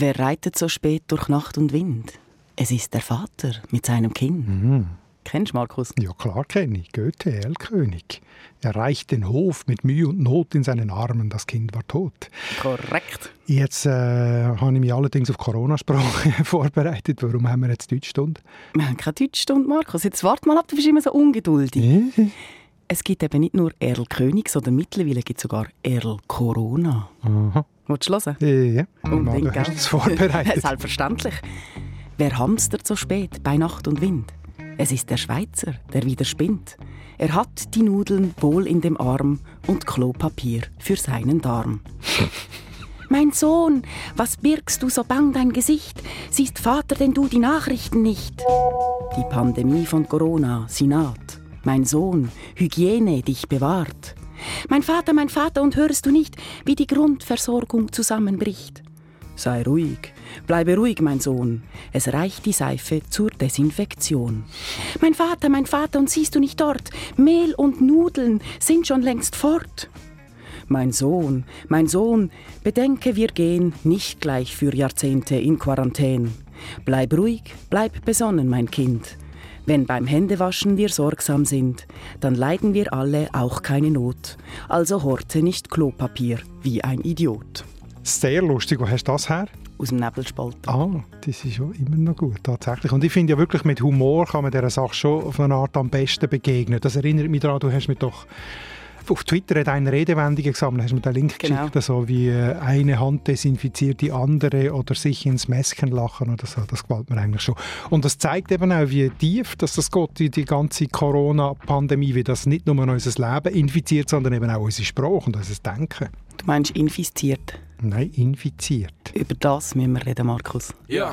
Wer reitet so spät durch Nacht und Wind? Es ist der Vater mit seinem Kind. Mhm. Kennst du Markus? Ja, klar kenne ich. Goethe, Erlkönig. Er reicht den Hof mit Mühe und Not in seinen Armen. Das Kind war tot. Korrekt. Jetzt äh, habe ich mich allerdings auf Corona-Sprache vorbereitet. Warum haben wir jetzt Deutschstunde? Wir haben keine Deutschstunde, Markus. Jetzt warte mal ab, du bist immer so ungeduldig. Es gibt eben nicht nur Erl König, sondern mittlerweile gibt es sogar Erl Corona. Aha. Willst du hören? Ja, Unbedingt, du hast gell? es vorbereitet. Selbstverständlich. Wer hamstert so spät bei Nacht und Wind? Es ist der Schweizer, der wieder spinnt. Er hat die Nudeln wohl in dem Arm und Klopapier für seinen Darm. Mein Sohn, was birgst du so bang dein Gesicht? Siehst Vater denn du die Nachrichten nicht? Die Pandemie von Corona, sie naht. Mein Sohn, Hygiene dich bewahrt. Mein Vater, mein Vater, und hörst du nicht, wie die Grundversorgung zusammenbricht? Sei ruhig, bleibe ruhig, mein Sohn. Es reicht die Seife zur Desinfektion. Mein Vater, mein Vater, und siehst du nicht dort? Mehl und Nudeln sind schon längst fort. Mein Sohn, mein Sohn, bedenke, wir gehen nicht gleich für Jahrzehnte in Quarantän. Bleib ruhig, bleib besonnen, mein Kind. Wenn beim Händewaschen wir sorgsam sind, dann leiden wir alle auch keine Not. Also horte nicht Klopapier wie ein Idiot. Sehr lustig. Wo hast du das her? Aus dem Nebelspalt. Ah, das ist schon immer noch gut, tatsächlich. Und ich finde ja wirklich, mit Humor kann man dieser Sache schon auf eine Art am besten begegnen. Das erinnert mich daran, du hast mir doch auf Twitter hat eine Redewendung gesammelt, hast mir den Link Genau. geschickt, so wie äh, eine Hand desinfiziert die andere oder sich ins Mässchen lachen oder so. Das gefällt mir eigentlich schon. Und das zeigt eben auch, wie tief dass das geht, die, die ganze Corona-Pandemie, wie das nicht nur unser Leben infiziert, sondern eben auch unsere Sprache und unser Denken. Du meinst infiziert. Nein, infiziert. Über das müssen wir reden, Markus. Ja.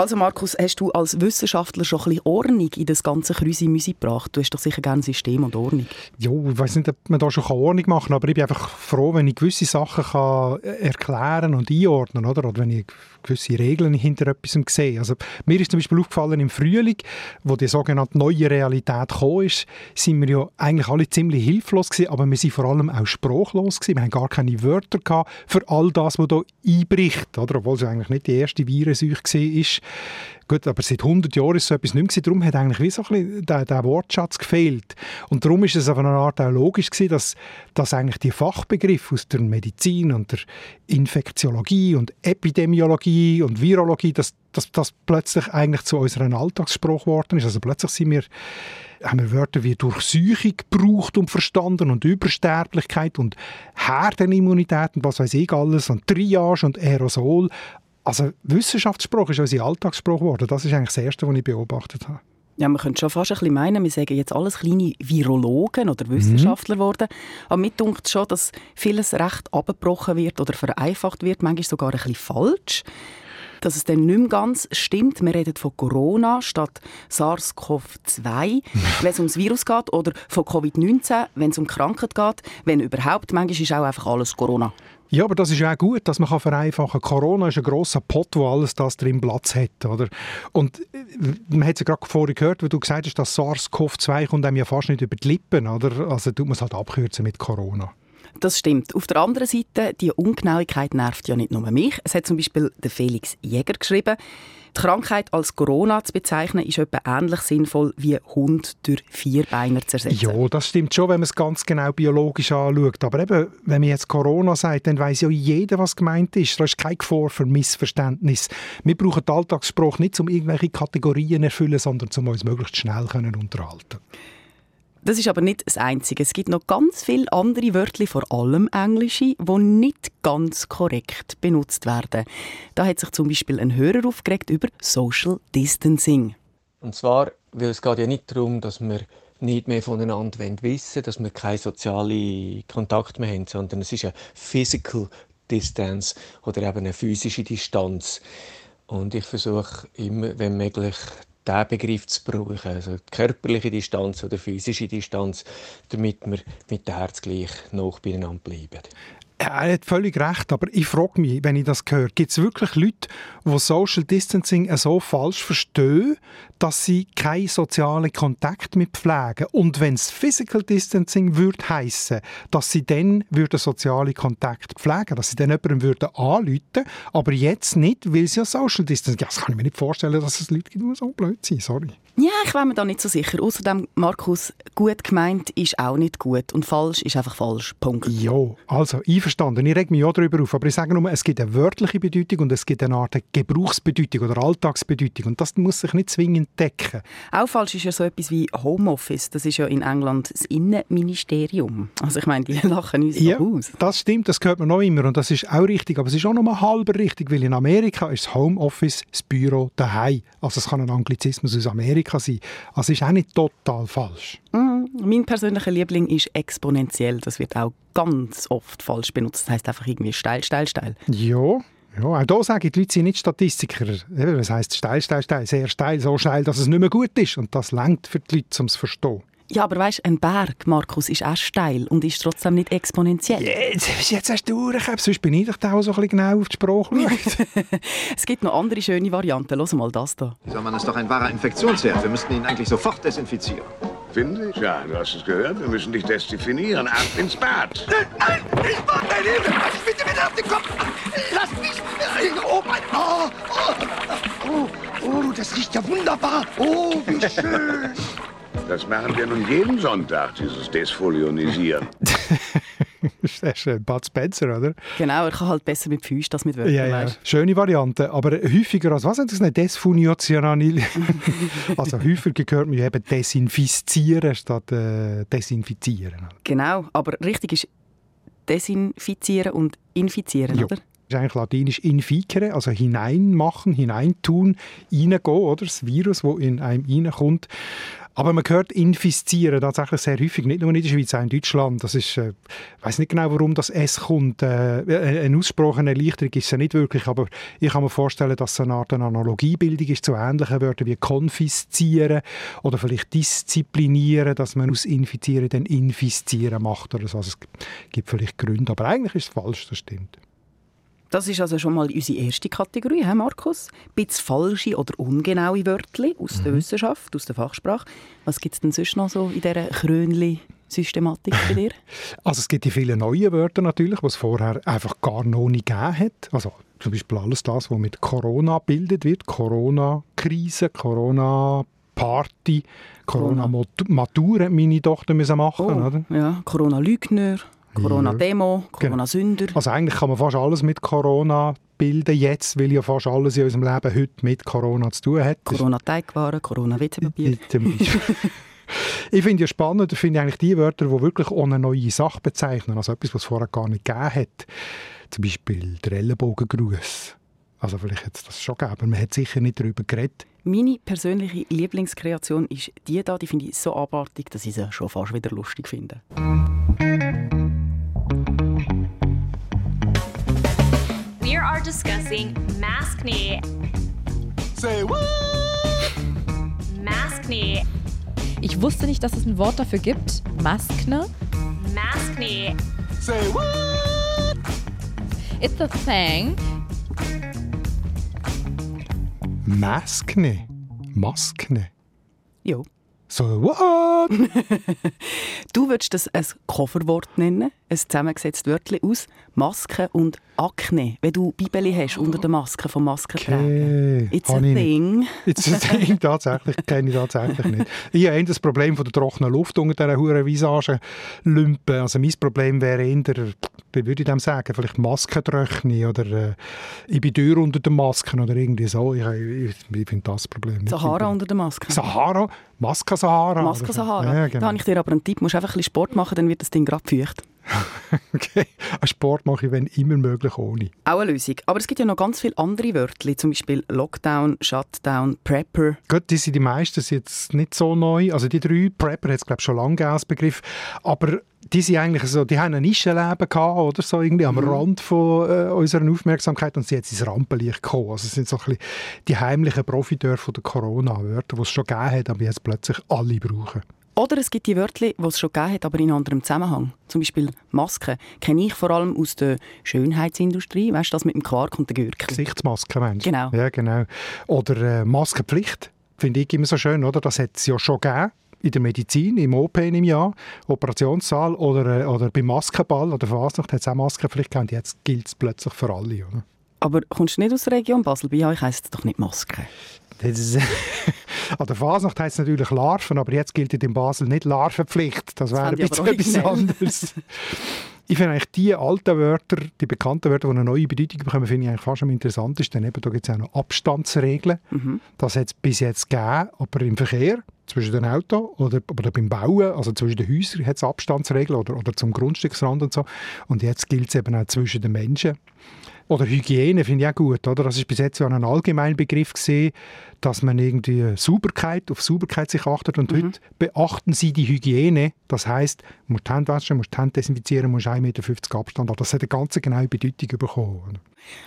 Also Markus, hast du als Wissenschaftler schon ein bisschen Ordnung in das ganze Krüsi-Müsi gebracht? Du hast doch sicher gerne System und Ordnung. Ja, ich weiß nicht, ob man da schon Ordnung machen kann, aber ich bin einfach froh, wenn ich gewisse Sachen kann erklären und einordnen oder? oder wenn ich gewisse Regeln hinter etwas sehe. Also, mir ist zum Beispiel aufgefallen, im Frühling, wo die sogenannte neue Realität gekommen ist, sind wir ja eigentlich alle ziemlich hilflos gewesen, aber wir sind vor allem auch sprachlos gewesen. Wir haben gar keine Wörter gehabt für all das, was da einbricht, oder? obwohl es eigentlich nicht die erste Virenseuche war. Gut, aber seit 100 Jahren ist so etwas nicht mehr. Darum hat eigentlich wie so ein der, der Wortschatz gefehlt. Und darum ist es auf eine Art auch logisch gewesen, dass, dass eigentlich die Fachbegriffe aus der Medizin und der Infektiologie und Epidemiologie und Virologie, dass dass das plötzlich eigentlich zu unserem Alltagssprache geworden ist. Also plötzlich sind wir, haben wir Wörter wie Durchsuchung gebraucht und verstanden und Übersterblichkeit und Herdenimmunität und was weiß ich alles und Triage und Aerosol. Also Wissenschaftssprache ist unsere Alltagssprache geworden. Das ist eigentlich das Erste, was ich beobachtet habe. Ja, man könnte schon fast ein bisschen meinen, wir sagen jetzt alles kleine Virologen oder Wissenschaftler geworden. Aber mir dunkt schon, dass vieles recht abgebrochen wird oder vereinfacht wird, manchmal sogar ein bisschen falsch. Dass es dann nicht mehr ganz stimmt. Wir reden von Corona statt SARS-CoV-2, wenn es ums Virus geht, oder von Covid-19, wenn es um Krankheit geht. Wenn überhaupt, manchmal ist auch einfach alles Corona. Ja, aber das ist auch gut, dass man vereinfachen kann. Corona ist ein grosser Pott, wo alles das drin Platz hat. Oder? Und äh, man hat es ja gerade vorhin gehört, wie du gesagt hast, dass SARS-CoV-2 kommt einem ja fast nicht über die Lippen. Oder? Also tut man es halt abkürzen mit Corona. Das stimmt. Auf der anderen Seite, die Ungenauigkeit nervt ja nicht nur mich. Es hat zum Beispiel Felix Jäger geschrieben, die Krankheit als Corona zu bezeichnen, ist etwa ähnlich sinnvoll wie Hund durch Vierbeiner zu ersetzen. Ja, das stimmt schon, wenn man es ganz genau biologisch anschaut. Aber eben, wenn man jetzt Corona sagt, dann weiß ja jeder, was gemeint ist. Da ist keine Gefahr für Missverständnis. Wir brauchen den Alltagsspruch nicht, um irgendwelche Kategorien zu erfüllen, sondern um uns möglichst schnell können unterhalten Das ist aber nicht das Einzige. Es gibt noch ganz viele andere Wörter, vor allem englische, die nicht ganz korrekt benutzt werden. Da hat sich zum Beispiel ein Hörer aufgeregt über Social Distancing. Und zwar, weil es geht ja nicht darum, dass wir nicht mehr voneinander wissen dass wir keinen sozialen Kontakt mehr haben, sondern es ist eine Physical Distance oder eben eine physische Distanz. Und ich versuche immer, wenn möglich, diesen Begriff zu brauchen, also körperliche Distanz oder physische Distanz, damit wir mit dem Herz gleich noch beieinander bleiben. Er hat völlig recht, aber ich frage mich, wenn ich das höre, gibt es wirklich Leute, die Social Distancing so falsch verstehen, dass sie keinen sozialen Kontakt mehr pflegen? Und wenn es Physical Distancing würde heissen, dass sie dann würden soziale Kontakt pflegen, dass sie dann jemandem würden anrufen, aber jetzt nicht, weil sie ja Social Distancing. Ja, das kann ich mir nicht vorstellen, dass es Leute gibt, die so blöd sind. Sorry. Ja, ich wäre mir da nicht so sicher. Außerdem, Markus, gut gemeint ist auch nicht gut und falsch ist einfach falsch. Punkt. Ja, also einverstanden. Ich reg mich auch darüber auf, aber ich sage nur, es gibt eine wörtliche Bedeutung und es gibt eine Art Gebrauchsbedeutung oder Alltagsbedeutung und das muss sich nicht zwingend decken. Auch falsch ist ja so etwas wie Homeoffice. Das ist ja in England das Innenministerium. Also ich meine, die lachen uns ja, aus. das stimmt, das hört man noch immer und das ist auch richtig, aber es ist auch noch mal halber richtig, weil in Amerika ist das Homeoffice das Büro daheim. Also es kann ein Anglizismus aus Amerika sein. Also ist auch nicht total falsch. Mm, mein persönlicher Liebling ist exponentiell. Das wird auch ganz oft falsch benutzt. Das heißt einfach irgendwie steil, steil, steil. Ja, ja, auch hier sagen die Leute sind nicht Statistiker. Was heisst steil, steil, steil? Sehr steil, so steil, dass es nicht mehr gut ist. Und das lenkt für die Leute, um es zu verstehen. Ja, aber weißt, ein Berg, Markus, ist auch steil und ist trotzdem nicht exponentiell. Jetzt, jetzt hast du durchgehabt, sonst bin ich doch da auch so ein bisschen genau auf die Sprache Es gibt noch andere schöne Varianten. Los mal das da. Dieser Mann ist doch ein wahrer Infektionsherd. Wir müssten ihn eigentlich sofort desinfizieren. Finde ich? Ja, du hast es gehört. Wir müssen dich desinfizieren. Ab ins Bad. Nein, ich mach mein Leben. Bitte, bitte auf den Kopf. Lass mich. Oh, mein. Oh, oh, oh, oh, das riecht ja wunderbar. Oh, wie schön. Das machen wir nun jeden Sonntag, dieses Desfolionisieren. das ist ein Bud Spencer, oder? Genau, er kann halt besser mit Füßen als mit Wörtern. Ja, ja. Schöne Variante, aber häufiger als, was ist das, Desfunitionanil? also häufiger gehört man eben desinfizieren statt äh, desinfizieren. Genau, aber richtig ist desinfizieren und infizieren, Jo. oder? Ist eigentlich latinisch inficere, also hineinmachen, hineintun, reingehen, oder? Das Virus, das in einem reinkommt. Aber man hört infizieren tatsächlich sehr häufig, nicht nur in der Schweiz, auch in Deutschland. Das ist, äh, ich weiß nicht genau, warum das S kommt. Äh, eine ausgesprochene Erleichterung ist es ja nicht wirklich, aber ich kann mir vorstellen, dass es eine Art eine Analogiebildung ist zu ähnlichen Wörtern wie konfiszieren oder vielleicht disziplinieren, dass man aus infizieren dann infizieren macht oder so. Also es gibt vielleicht Gründe, aber eigentlich ist es falsch, das stimmt. Das ist also schon mal unsere erste Kategorie, he, Markus. Ein bisschen falsche oder ungenaue Wörter aus Mhm. der Wissenschaft, aus der Fachsprache. Was gibt es denn sonst noch so in dieser Krönli-Systematik bei dir? Also es gibt die vielen neuen Wörter natürlich, was vorher einfach gar noch nicht gegeben hat. Also zum Beispiel alles das, was mit Corona gebildet wird. Corona-Krise, Corona-Party, Corona-Matur hat meine Tochter müssen machen oder? Oh, ja, Corona-Lügner, Corona-Demo, Corona-Sünder. Also eigentlich kann man fast alles mit Corona bilden jetzt, weil ja fast alles in unserem Leben heute mit Corona zu tun hat. Corona-Teigwaren, Beispiel. Ich finde ja spannend, ich finde eigentlich die Wörter, die wirklich eine neue Sache bezeichnen, also etwas, was es vorher gar nicht gegeben hat. Zum Beispiel der Ellenbogengruß. Also vielleicht hat es das schon gegeben, aber man hat sicher nicht darüber geredet. Meine persönliche Lieblingskreation ist die da, die finde ich so abartig, dass ich sie schon fast wieder lustig finde. Discussing maskne. Say what? Maskne. Ich wusste nicht, dass es ein Wort dafür gibt. Maskne. Maskne. Say what? It's a thing. Maskne. Maskne. Jo. So, what? Du würdest das ein Coverwort nennen, ein zusammengesetztes Wörtchen aus Maske und Akne, wenn du Bibeli hast unter der Maske vom Maskentragen. Okay, It's a thing. Jetzt das Ding tatsächlich, kenne ich tatsächlich nicht. Ich habe das Problem von der trockenen Luft unter dieser huren Visage-Lümpe. Also mein Problem wäre eher, wie würde ich dem sagen, vielleicht Maskentröchne oder äh, ich bin Tür unter den Masken oder irgendwie so. Ich, ich, ich finde das Problem nicht. Sahara unter der Maske. Sahara? Maske Sahara? Maske. Sahara. Ja, Da genau. habe ich dir aber einen Tipp. Du musst einfach ein bisschen Sport machen, dann wird das Ding gerade feucht. okay. Sport mache ich, wenn immer möglich, ohne. Auch eine Lösung. Aber es gibt ja noch ganz viele andere Wörter, zum Beispiel Lockdown, Shutdown, Prepper. Gut, die sind die meisten sind jetzt nicht so neu. Also die drei, Prepper hat es glaube schon lange gegeben als Begriff. Aber die sind eigentlich so, die haben ein Nischenleben gehabt oder so irgendwie am mhm. Rand von äh, unserer Aufmerksamkeit und sie jetzt ins Rampenlicht gekommen. Also es sind so ein bisschen die heimlichen Profiteure von der Corona-Wörter, die es schon gegeben hat, aber jetzt plötzlich alle brauchen. Oder es gibt die Wörter, die es schon gegeben hat, aber in anderem Zusammenhang. Zum Beispiel Masken. Kenne ich vor allem aus der Schönheitsindustrie. Weißt du, das mit dem Quark und der Gürtel? Gesichtsmasken, meinst du? Genau. Ja, genau. Oder äh, Maskenpflicht. Finde ich immer so schön, oder? Das hat es ja schon gegeben in der Medizin, im OP im Jahr, Operationssaal oder, äh, oder beim Maskenball oder Fasnacht hat es auch Maskenpflicht gegeben. Jetzt gilt es plötzlich für alle. Oder? Aber kommst du nicht aus der Region Basel? Bei euch heisst es doch nicht Maske. Das ist, an der Fasnacht heisst es natürlich Larven, aber jetzt gilt in Basel nicht Larvenpflicht. Das wäre ein bisschen etwas anderes. ich finde eigentlich die alten Wörter, die bekannten Wörter, die eine neue Bedeutung bekommen, finde ich eigentlich fast am interessantesten. Eben, da gibt es auch noch Abstandsregeln. Mhm. Das hat es bis jetzt gegeben, aber im Verkehr zwischen den Autos oder, oder beim Bauen, also zwischen den Häusern hat es Abstandsregeln oder, oder zum Grundstücksrand und so. Und jetzt gilt es eben auch zwischen den Menschen. Oder Hygiene finde ich auch gut. Oder? Das ist bis jetzt ja ein allgemeiner Begriff gesehen, dass man irgendwie Sauberkeit, auf Sauberkeit sich achtet. Und mhm. heute beachten sie die Hygiene. Das heißt, man muss die Hände waschen, muss die Hände desinfizieren, muss 1,50 Meter Abstand haben. Das hat eine ganz genaue Bedeutung bekommen.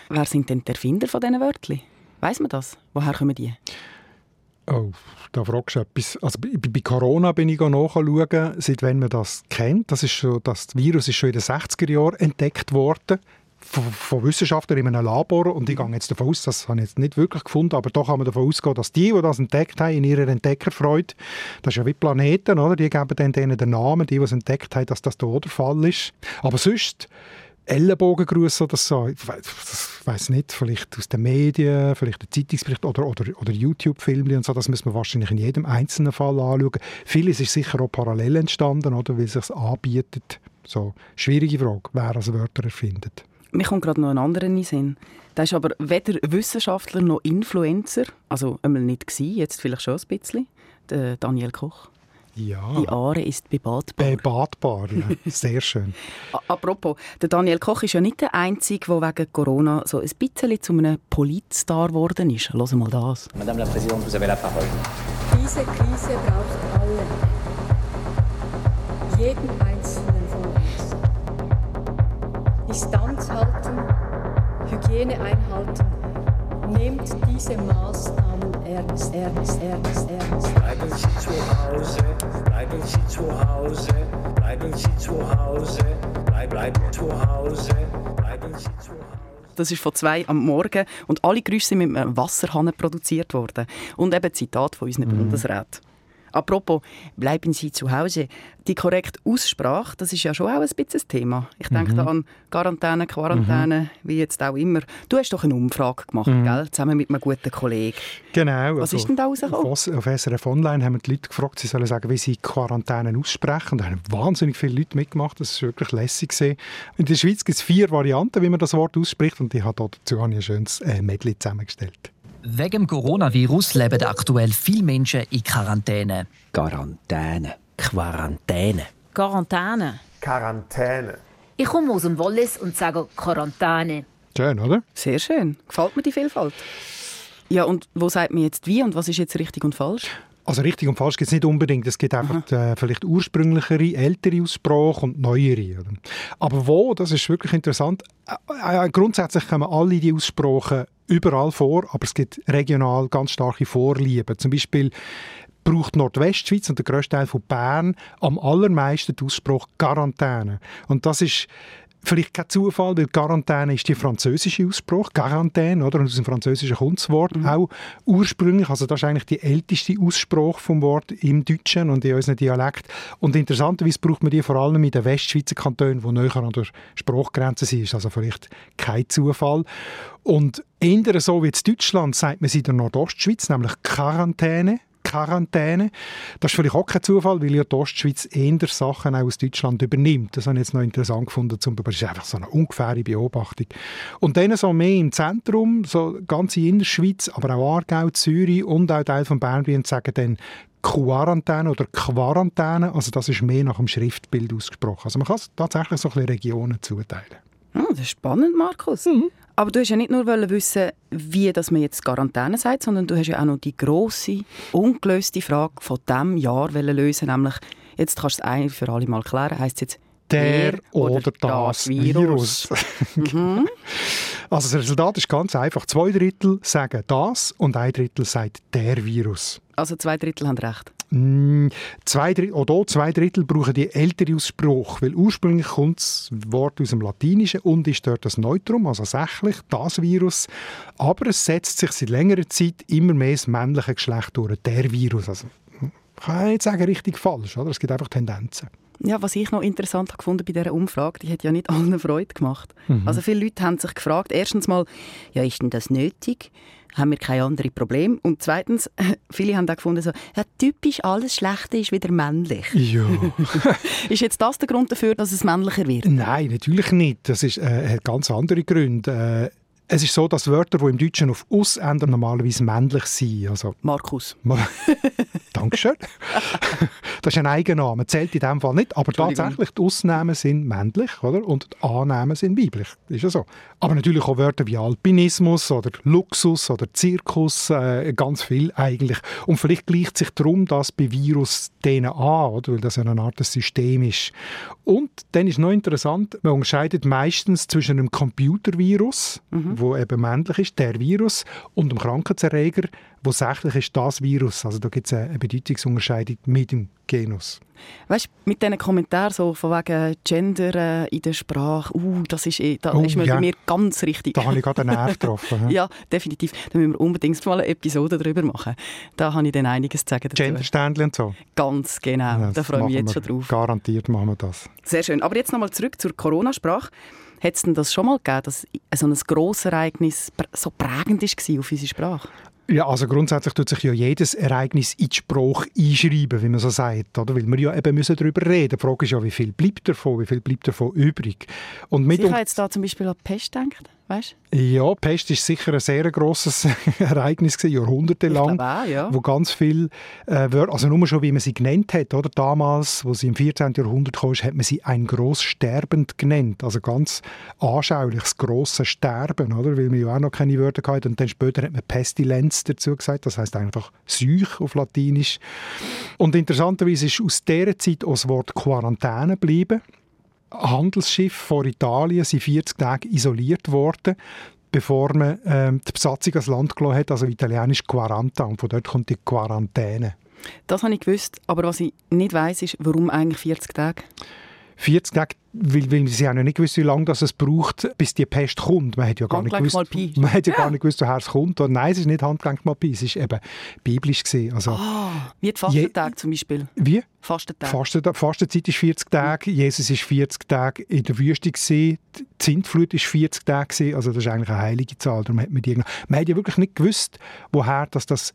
Wer sind denn die Erfinder von diesen Wörtern? Weiß man das? Woher kommen die? Oh, da fragst du etwas. Also bei Corona bin ich nachschauen, seit wann man das kennt. Das, ist schon, das Virus ist schon in den 60er Jahren entdeckt worden von, Wissenschaftlern in einem Labor und ich gehe jetzt davon aus, das habe ich jetzt nicht wirklich gefunden, aber doch kann man davon ausgehen, dass die, die das entdeckt haben, in ihrer Entdeckerfreude, das ist ja wie Planeten, oder? die geben dann denen den Namen, die, die es entdeckt haben, dass das da der Fall ist. Aber sonst Ellenbogengruß oder so, ich weiß nicht, vielleicht aus den Medien, vielleicht ein Zeitungsbericht oder, oder, oder YouTube-Filme und so, das muss man wahrscheinlich in jedem einzelnen Fall anschauen. Vieles ist sicher auch parallel entstanden, oder, weil es sich anbietet. So, schwierige Frage, wer als Wörter erfindet. Mir kommt gerade noch ein anderer in den Sinn. Der ist aber weder Wissenschaftler noch Influencer. Also einmal nicht gewesen, jetzt vielleicht schon ein bisschen. Der Daniel Koch. Ja. Die Aare ist bebadbar. Bebadbar, ja. Sehr schön. Apropos, der Daniel Koch ist ja nicht der Einzige, der wegen Corona so ein bisschen zu einem Politstar geworden ist. Hören mal das. Madame la Présidente, vous avez la parole. Diese Krise braucht alle. Jeden Einzelnen. Distanz halten, Hygiene einhalten. Nehmt diese Maßnahmen ernst, ernst, ernst, ernst. Bleiben Sie zu Hause, bleiben Sie zu Hause, bleiben Sie zu Hause, bleib, bleiben zu Hause, bleiben Sie zu Hause. Das ist von zwei am Morgen und alle Geräusche sind mit einem Wasserhahn produziert worden. Und eben Zitat von unseren mhm. Bundesräten. Apropos, bleiben Sie zu Hause. Die korrekte Aussprache, das ist ja schon auch ein bisschen ein Thema. Ich denke mhm. da an Quarantäne, Quarantäne, mhm. wie jetzt auch immer. Du hast doch eine Umfrage gemacht, mhm. gell? zusammen mit einem guten Kollegen. Genau. Was also ist denn da rausgekommen? Auf, auf SRF Online haben wir die Leute gefragt, sie sollen sagen, wie sie Quarantäne aussprechen. da haben wahnsinnig viele Leute mitgemacht. Das war wirklich lässig. Gewesen. In der Schweiz gibt es vier Varianten, wie man das Wort ausspricht. Und ich habe dazu ein schönes äh, Medley zusammengestellt. Wegen dem Coronavirus leben aktuell viele Menschen in Quarantäne. Quarantäne. Quarantäne. Quarantäne. Quarantäne. Ich komme aus dem Wallis und sage Quarantäne. Schön, oder? Sehr schön. Gefällt mir die Vielfalt. Ja, und wo sagt man jetzt wie und was ist jetzt richtig und falsch? Also richtig und falsch gibt es nicht unbedingt. Es gibt einfach äh, vielleicht ursprünglichere, ältere Aussprache und neuere. Oder? Aber wo, das ist wirklich interessant, äh, äh, grundsätzlich kommen alle die Aussprachen überall vor, aber es gibt regional ganz starke Vorlieben. Zum Beispiel braucht Nordwestschweiz und der grösste Teil von Bern am allermeisten den Ausspruch Quarantäne. Und das ist vielleicht kein Zufall, weil Quarantäne ist die französische Ausspruch, Quarantäne, oder? Und aus dem Französischen kommt das Wort mhm. auch ursprünglich. Also das ist eigentlich die älteste Ausspruch vom Wort im Deutschen und in unserem Dialekt. Und interessanterweise braucht man die vor allem in den Westschweizer Kantonen, die näher an der Sprachgrenze sind. Ist also vielleicht kein Zufall. Und eher so wie in Deutschland sagt man sie in der Nordostschweiz, nämlich Quarantäne. Quarantäne. Das ist vielleicht auch kein Zufall, weil ja die Ostschweiz eher Sachen auch aus Deutschland übernimmt. Das habe ich jetzt noch interessant gefunden, zum aber das ist einfach so eine ungefähre Beobachtung. Und dann so mehr im Zentrum, so ganze Innerschweiz, aber auch Aargau, Zürich und auch Teil von Bern, sagen dann Quarantäne oder Quarantäne, also das ist mehr nach dem Schriftbild ausgesprochen. Also man kann es tatsächlich so ein bisschen Regionen zuteilen. Oh, das ist spannend, Markus. Mhm. Aber du hast ja nicht nur wissen, wie dass man jetzt Quarantäne sagt, sondern du hast ja auch noch die große, ungelöste Frage von diesem Jahr lösen, nämlich, jetzt kannst du es ein für alle mal klären, heisst es jetzt der oder, oder das, das Virus. Virus. mhm. Also das Resultat ist ganz einfach. Zwei Drittel sagen das und ein Drittel sagt der Virus. Also zwei Drittel haben recht? Mm, zwei Drittel, oder zwei Drittel brauchen die ältere Aussprache, weil ursprünglich kommt das Wort aus dem Latinischen und ist dort das Neutrum, also sächlich, das Virus. Aber es setzt sich seit längerer Zeit immer mehr das männliche Geschlecht durch, der Virus. Also, kann ich nicht sagen, richtig falsch, oder? Es gibt einfach Tendenzen. Ja, was ich noch interessant gefunden bei dieser Umfrage, die hat ja nicht allen Freude gemacht. Mhm. Also viele Leute haben sich gefragt, erstens mal, ja, ist denn das nötig? Haben wir keine anderen Probleme? Und zweitens, viele haben auch gefunden, so, ja, typisch alles Schlechte ist wieder männlich. Ja. ist jetzt das der Grund dafür, dass es männlicher wird? Nein, natürlich nicht. Das ist, äh, hat ganz andere Gründe. Äh, es ist so, dass Wörter, die im Deutschen auf «us» enden, normalerweise männlich sind. Also, Markus. Dankeschön. das ist ein Eigenname, zählt in diesem Fall nicht. Aber tatsächlich, die Ausnahmen sind männlich oder? und die Annahmen sind weiblich. Ist ja so. Aber natürlich auch Wörter wie Alpinismus oder Luxus oder Zirkus, äh, ganz viel eigentlich. Und vielleicht gleicht sich darum das bei Virus denen an, oder? weil das eine Art System ist. Und dann ist noch interessant, man unterscheidet meistens zwischen einem Computervirus, mhm wo eben männlich ist, der Virus, und dem Krankheitserreger, wo sächlich ist, das Virus. Also da gibt es eine Bedeutungsunterscheidung mit dem Genus. Weißt du, mit diesen Kommentaren so von wegen Gender äh, in der Sprache, uh, das ist, eh, da oh, ist ja. bei mir ganz richtig. Da habe ich gerade einen Nerv getroffen. ja, definitiv. Da müssen wir unbedingt mal eine Episode darüber machen. Da habe ich dann einiges zu sagen. Genderständchen und so? Ganz genau. Ja, da freue ich mich jetzt schon drauf. Garantiert machen wir das. Sehr schön. Aber jetzt nochmal zurück zur Corona-Sprache. Hat es denn das schon mal gegeben, dass so ein grosses Ereignis so prägend war auf unsere Sprache? Ja, also grundsätzlich tut sich ja jedes Ereignis in die Sprache einschreiben, wie man so sagt, oder? Weil wir ja eben müssen darüber reden. Die Frage ist ja, wie viel bleibt davon, wie viel bleibt davon übrig? Und mit Sicher jetzt da zum Beispiel an Pest gedacht? Weißt Ja, Pest ist sicher ein sehr grosses Ereignis gewesen, jahrhundertelang, auch, ja. wo ganz viel, äh, also nur schon wie man sie genannt hat, oder damals, wo sie im 14. Jahrhundert kam, hat man sie ein Grosssterbend genannt, also ganz anschaulich, das Sterben, oder, weil man ja auch noch keine Wörter hatte und dann später hat man Pestilenz dazu gesagt, das heißt einfach Seuch auf Latinisch. Und interessanterweise ist aus dieser Zeit auch das Wort Quarantäne geblieben. Handelsschiffe vor Italien sind 40 Tage isoliert worden, bevor man ähm, die Besatzung ans Land gelassen hat, also italienisch Quaranta, und von dort kommt die Quarantäne. Das habe ich gewusst, aber was ich nicht weiß, ist, warum eigentlich 40 Tage? 40 Tage, weil, weil sie haben ja nicht gewusst, wie lange das es braucht, bis die Pest kommt. Man hat ja gar nicht gewusst, man hat ja, ja. gar nicht gewusst, woher es kommt. Und nein, es ist nicht Handgelenkmalpie, es ist eben biblisch gesehen. Also, oh, wie die Fastentag zum Beispiel. Wie? Fastentag. Fastentag. Fastenzeit ist 40 Tage, Jesus ist 40 Tage in der Wüste gesehen, die Zintflut ist 40 Tage gesehen, also das ist eigentlich eine heilige Zahl. Darum hat man, die, man hat ja wirklich nicht gewusst, woher das, das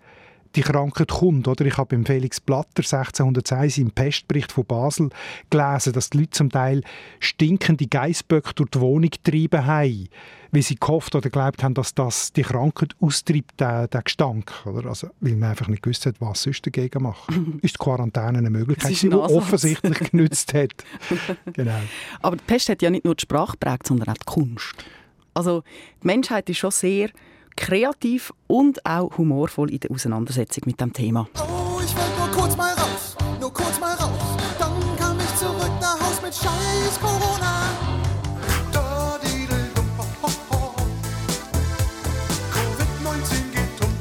die Krankheit kommt. Oder? Ich habe beim Felix Blatter 1601 im Pestbericht von Basel gelesen, dass die Leute zum Teil stinkende Geissböcke durch die Wohnung getrieben haben, weil sie gehofft oder geglaubt haben, dass das die Krankheit austreibt, der, der Gestank. Oder? Also, weil man einfach nicht gewusst hat, was sonst dagegen macht. ist die Quarantäne eine Möglichkeit, die offensichtlich genützt hat. genau. Aber die Pest hat ja nicht nur die Sprache geprägt, sondern auch die Kunst. Also die Menschheit ist schon sehr kreativ und auch humorvoll in der Auseinandersetzung mit dem Thema. Oh, ich will nur kurz mal raus, nur kurz mal raus. Dann kam ich zurück nach Haus mit Scheiß Corona. Covid-19 geht um.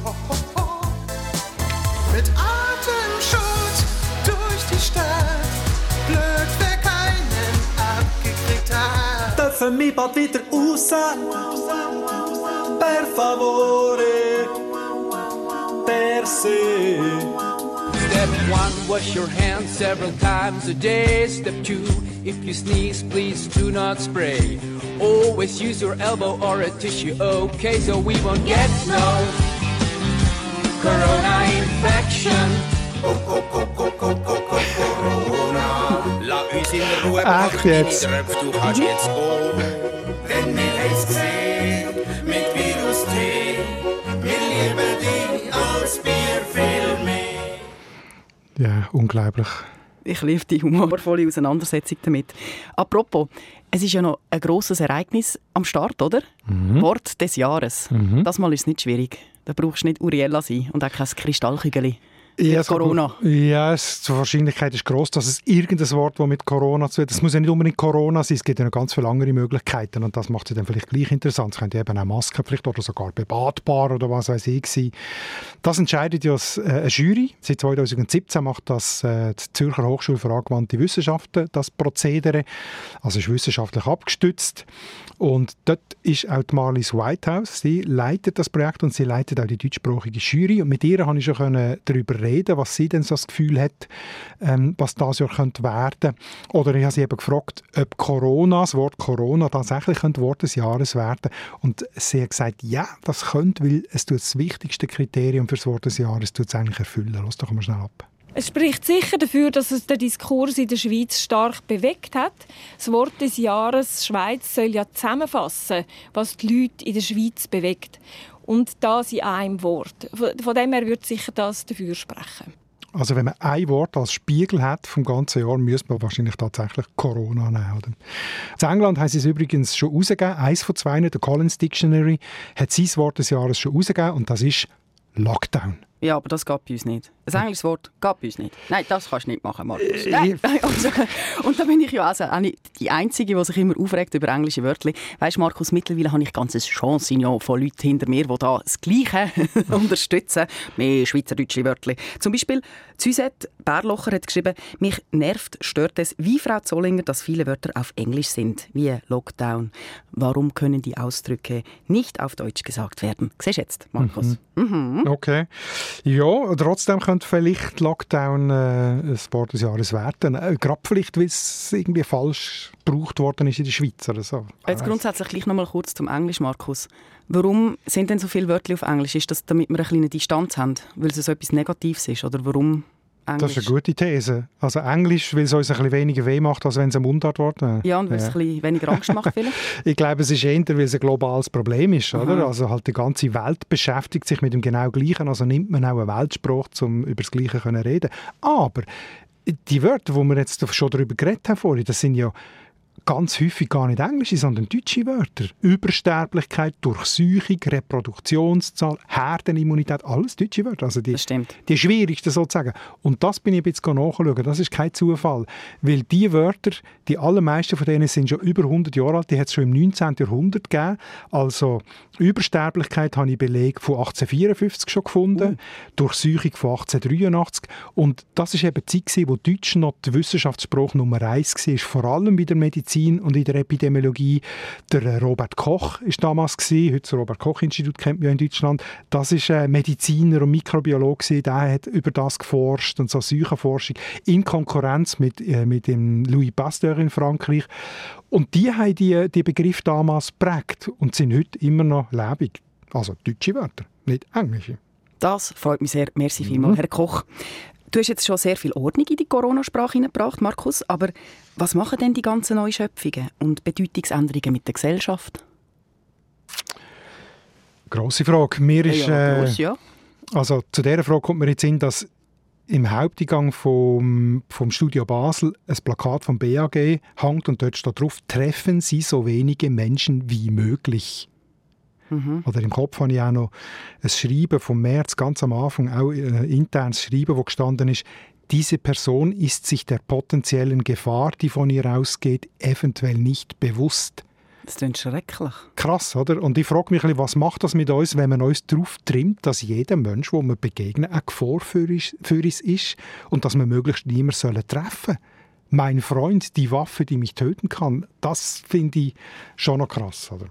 Mit Atemschutz durch die Stadt. Blöd, wer keinen abgekriegt hat. Dürfen wir bald wieder raus? per favore, per se. Step one, wash your hands several times a day. Step two, if you sneeze, please do not spray. Always use your elbow or a tissue, okay, so we won't get no corona infection. Oh, oh, oh, oh, oh, oh, corona. Ach, jetzt. Unglaublich. Ich liebe die humorvolle Auseinandersetzung damit. Apropos, es ist ja noch ein grosses Ereignis am Start, oder? Mhm. Wort des Jahres. Mhm. Das mal ist es nicht schwierig. Da brauchst du nicht Uriella sein und auch kein Kristallkügel. Ja, Mit Corona. Ja, es, die Wahrscheinlichkeit ist groß, dass es irgendein Wort, das mit Corona zu tun Es muss ja nicht unbedingt Corona sein, es gibt ja noch ganz viele andere Möglichkeiten und das macht es dann vielleicht gleich interessant. Es könnte eben auch Maskenpflicht oder sogar bebadbar oder was weiß ich sein. Das entscheidet ja äh, eine Jury. Seit 2017 macht das äh, die Zürcher Hochschule für angewandte Wissenschaften, das Prozedere. Also ist wissenschaftlich abgestützt. Und dort ist auch die Marlies Whitehouse. Sie leitet das Projekt und sie leitet auch die deutschsprachige Jury. Und mit ihr konnte ich schon darüber reden, was sie denn so das Gefühl hat, ähm, was das Jahr könnte werden. Oder ich habe sie eben gefragt, ob Corona, das Wort Corona tatsächlich könnte Wort des Jahres werden. Und sie hat gesagt, ja, das könnte, weil es das wichtigste Kriterium für das Wort des Jahres tut es eigentlich erfüllen. Lass doch mal schnell ab. Es spricht sicher dafür, dass es den Diskurs in der Schweiz stark bewegt hat. Das Wort des Jahres Schweiz soll ja zusammenfassen, was die Leute in der Schweiz bewegt. Und das in einem Wort. Von dem her würde sicher das dafür sprechen. Also wenn man ein Wort als Spiegel hat vom ganzen Jahr, müsste man wahrscheinlich tatsächlich Corona nehmen. In England haben sie es übrigens schon rausgegeben. Eins von zwei, der Collins Dictionary, hat sein Wort des Jahres schon rausgegeben und das ist Lockdown. Ja, aber das geht bei uns nicht. Ein englisches Wort geht bei uns nicht. Nein, das kannst du nicht machen, Markus. Äh, Nein. Also, und da bin ich ja also auch nicht die Einzige, die sich immer aufregt über englische Wörter. Weißt du, Markus, mittlerweile habe ich ganz ein Chancignon von Leuten hinter mir, die da das Gleiche unterstützen. Mehr schweizerdeutsche Wörter. Zum Beispiel Suzette Bärlocher hat geschrieben, mich nervt, stört es, wie Frau Zollinger, dass viele Wörter auf Englisch sind, wie Lockdown. Warum können die Ausdrücke nicht auf Deutsch gesagt werden? Siehst du jetzt, Markus? Mhm. Okay. Ja, trotzdem könnte vielleicht Lockdown äh, ein Wort des Jahres werden. Äh, Gerade vielleicht, weil es irgendwie falsch gebraucht worden ist in der Schweiz oder so. Jetzt grundsätzlich gleich noch mal kurz zum Englisch, Markus. Warum sind denn so viele Wörter auf Englisch? Ist das, damit wir eine kleine Distanz haben, weil es so etwas Negatives ist? Oder warum Englisch? Das ist eine gute These. Also Englisch, weil es uns ein bisschen weniger weh macht, als wenn es ein Mundart wird. Ja, und weil es ein bisschen weniger Angst macht vielleicht? ich glaube, es ist eher, weil es ein globales Problem ist. Oder? Also halt die ganze Welt beschäftigt sich mit dem genau Gleichen. Also nimmt man auch einen Weltspruch, um über das Gleiche zu reden. Aber die Wörter, die wir jetzt schon darüber geredet haben vorhin, das sind ja ganz häufig gar nicht englische, sondern deutsche Wörter. Übersterblichkeit, Durchseuchung, Reproduktionszahl, Herdenimmunität, alles deutsche Wörter. Also die, die schwierigsten sozusagen. Und das bin ich bisschen nachschauen. Das ist kein Zufall. Weil die Wörter, die allermeisten von denen sind schon über 100 Jahre alt, die hat es schon im 19. Jahrhundert gegeben. Also Übersterblichkeit habe ich Beleg von 1854 schon gefunden, Durchseuchung von 1883. Und das ist eben die Zeit, wo Deutsch noch der Wissenschaftsspruch Nummer eins war, vor allem bei der Medizin und in der Epidemiologie. Der äh, Robert Koch ist damals gewesen, heute das Robert Koch Institut kennt man ja in Deutschland. Das ist ein Mediziner und Mikrobiologe gewesen, der hat über das geforscht und so Seuchenforschung in Konkurrenz mit, äh, mit dem Louis Pasteur in Frankreich. Und die haben die, die Begriff damals geprägt und sind heute immer noch lebendig. Also deutsche Wörter, nicht englische. Das freut mich sehr. Merci vielmals, Mhm. Herr Koch. Du hast jetzt schon sehr viel Ordnung in die Corona-Sprache hineingebracht, Markus. Aber was machen denn die ganzen Neuschöpfungen und Bedeutungsänderungen mit der Gesellschaft? Grosse Frage. Mir ist, ja, äh, gross, ja. Also zu dieser Frage kommt mir jetzt in, dass im Haupteingang vom, vom Studio Basel ein Plakat vom BAG hängt und dort steht drauf, treffen Sie so wenige Menschen wie möglich. Mhm. Oder im Kopf habe ich auch noch ein Schreiben vom März, ganz am Anfang, auch äh, internes Schreiben, wo gestanden ist, diese Person ist sich der potenziellen Gefahr, die von ihr ausgeht, eventuell nicht bewusst. Das klingt schrecklich. Krass, oder? Und ich frage mich, ein was macht das mit uns, wenn man uns darauf trimmt, dass jeder Mensch, wo wir begegnen, eine Gefahr für uns, ist und dass wir möglichst niemanden sollen treffen Mein Freund, die Waffe, die mich töten kann, das finde ich schon noch krass, oder?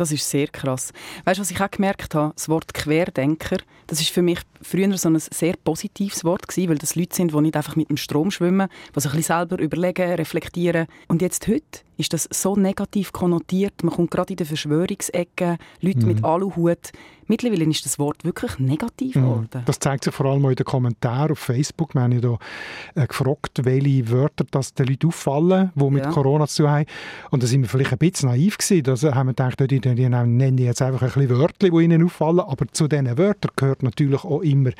Das ist sehr krass. Weißt du, was ich auch gemerkt habe? Das Wort Querdenker, das ist für mich früher so ein sehr positives Wort gewesen, weil das Leute sind, die nicht einfach mit dem Strom schwimmen, die sich ein bisschen selber überlegen, reflektieren. Und jetzt heute ist das so negativ konnotiert. Man kommt gerade in den Verschwörungsecken, Leute Mhm. mit Aluhut. Mittlerweile ist das Wort wirklich negativ Mhm. geworden. Das zeigt sich vor allem auch in den Kommentaren auf Facebook. Wir haben ja da äh, gefragt, welche Wörter das den Leuten auffallen, die mit Ja. Corona zu tun haben. Und da sind wir vielleicht ein bisschen naiv gewesen. Da haben wir gedacht, die, die, die nennen jetzt einfach ein bisschen Wörter, die ihnen auffallen. Aber zu diesen Wörtern gehört natürlich auch immer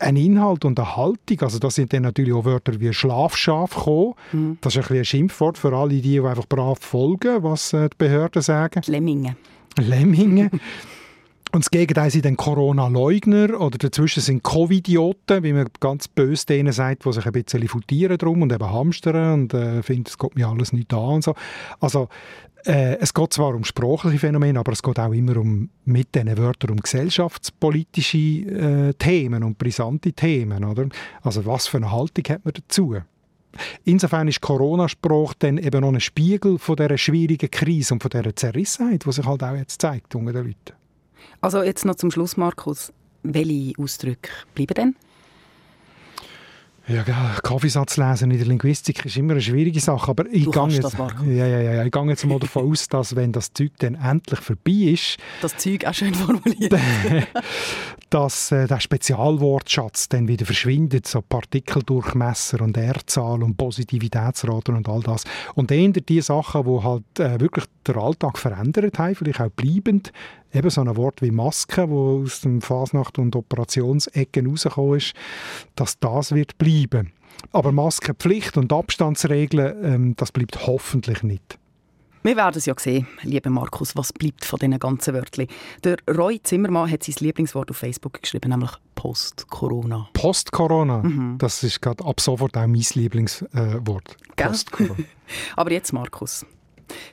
ein Inhalt und eine Haltung. Also da sind dann natürlich auch Wörter wie Schlafschaf gekommen. Mhm. Das ist ein, bisschen ein Schimpfwort für alle die, die einfach brav folgen, was äh, die Behörden sagen. Lemminge. Lemminge. Und das Gegenteil sind dann Corona-Leugner oder dazwischen sind Covidioten, wie man ganz böse denen sagt, die sich ein bisschen futieren drum und eben hamstern und äh, finden, es geht mir alles nicht an und so. Also äh, es geht zwar um sprachliche Phänomene, aber es geht auch immer um, mit diesen Wörtern um gesellschaftspolitische äh, Themen und brisante Themen. Oder? Also was für eine Haltung hat man dazu? Insofern ist Corona-Sprache dann eben noch ein Spiegel von dieser schwierigen Krise und von dieser Zerrissenheit, die sich halt auch jetzt zeigt unter den Leuten. Also jetzt noch zum Schluss, Markus. Welche Ausdrücke bleiben denn? Ja, Kaffeesatz lesen in der Linguistik ist immer eine schwierige Sache, aber ich gehe jetzt, ja, ja, ja, ich gehe jetzt mal davon aus, dass wenn das Zeug dann endlich vorbei ist, Das Zeug auch schön formuliert. dass äh, der Spezialwortschatz dann wieder verschwindet, so Partikeldurchmesser und R-Zahl und Positivitätsraten und all das. Und eher die Sachen, die halt äh, wirklich den Alltag verändert haben, vielleicht auch bleibend, eben so ein Wort wie Maske, wo aus dem Fasnacht- und Operationsecken rausgekommen ist, dass das wird bleiben. Aber Maskenpflicht und Abstandsregeln, ähm, das bleibt hoffentlich nicht. Wir werden es ja sehen, lieber Markus, was bleibt von diesen ganzen Wörtern. Der Roy Zimmermann hat sein Lieblingswort auf Facebook geschrieben, nämlich Post-Corona. Post-Corona, Mhm. das ist gerade ab sofort auch mein Lieblingswort. Post-Corona. Aber jetzt, Markus.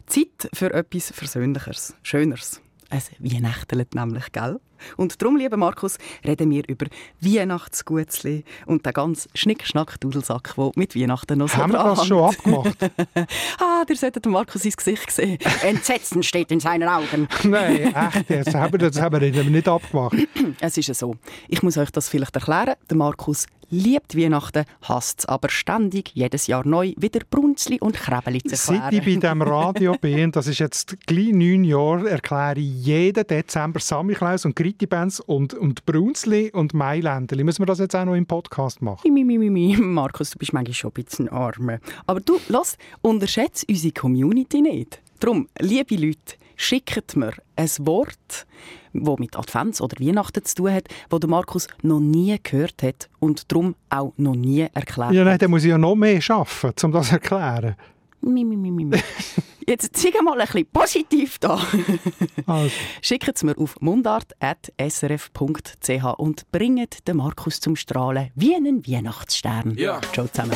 Zeit für etwas Versöhnlicheres, Schöneres. Es Weihnachtelt nämlich, gell? Und darum, lieber Markus, reden wir über Weihnachtsgutzli und den ganz Schnick-Schnack-Dudelsack, der mit Weihnachten noch so Haben wir das schon abgemacht? ah, ihr solltet Markus ins Gesicht sehen. Entsetzen steht in seinen Augen. Nein, echt, jetzt haben wir das haben wir nicht abgemacht. Es ist ja so. Ich muss euch das vielleicht erklären. Der Markus liebt Weihnachten, hasst es aber ständig, jedes Jahr neu, wieder Brunzli und Krebeli zu Seit ich bei erklären. diesem Radio bin, das ist jetzt gleich neun Jahre, erkläre ich jeden Dezember Samichlaus und Gritti-Bands und, und Brunzli und Mailändeli. Müssen wir das jetzt auch noch im Podcast machen? Mi, mi, mi, mi. Markus, du bist manchmal schon ein bisschen arm. Aber du, lass, unterschätze unsere Community nicht. Darum, liebe Leute, schickt mir ein Wort, das mit Advents oder Weihnachten zu tun hat, das der Markus noch nie gehört hat und darum auch noch nie erklärt Ja, hat. nein, dann muss ich ja noch mehr arbeiten, um das zu erklären. Mi, mi, mi, mi, mi. Jetzt zeig mal ein bisschen positiv da. Also. Schickt es mir auf mundart.srf.ch und bringt den Markus zum Strahlen wie einen Weihnachtsstern. Ja. Ciao zusammen.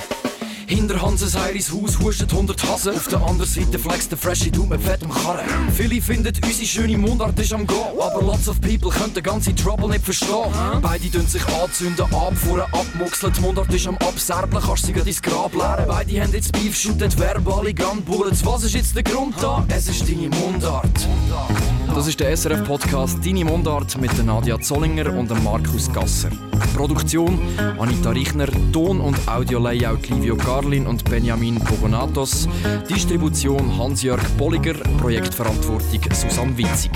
Hinter Hanses Heiris Haus huschen 100 Hasen. Auf der anderen Seite flex der freshe Du mit fettem Karren. Viele finden, unsere schöne Mundart ist am Gehen. Aber lots of people können den ganzen Trouble nicht verstehen. Beide tun sich anzünden, abfuhren, abmuxeln. Die Mundart ist am Abserblen, kannst sie ins Grab leeren. Beide haben jetzt Beef, shooten verbale Gunbullets. Was ist jetzt der Grund da? Es ist deine Mundart. Das ist der SRF-Podcast «Deine Mundart» mit Nadia Zollinger und Markus Gasser. Produktion Anita Richner, Ton- und Audio-Layout Livio Garlin und Benjamin Pogonatos, Distribution Hans-Jörg Bolliger, Projektverantwortung Susanne Witzig.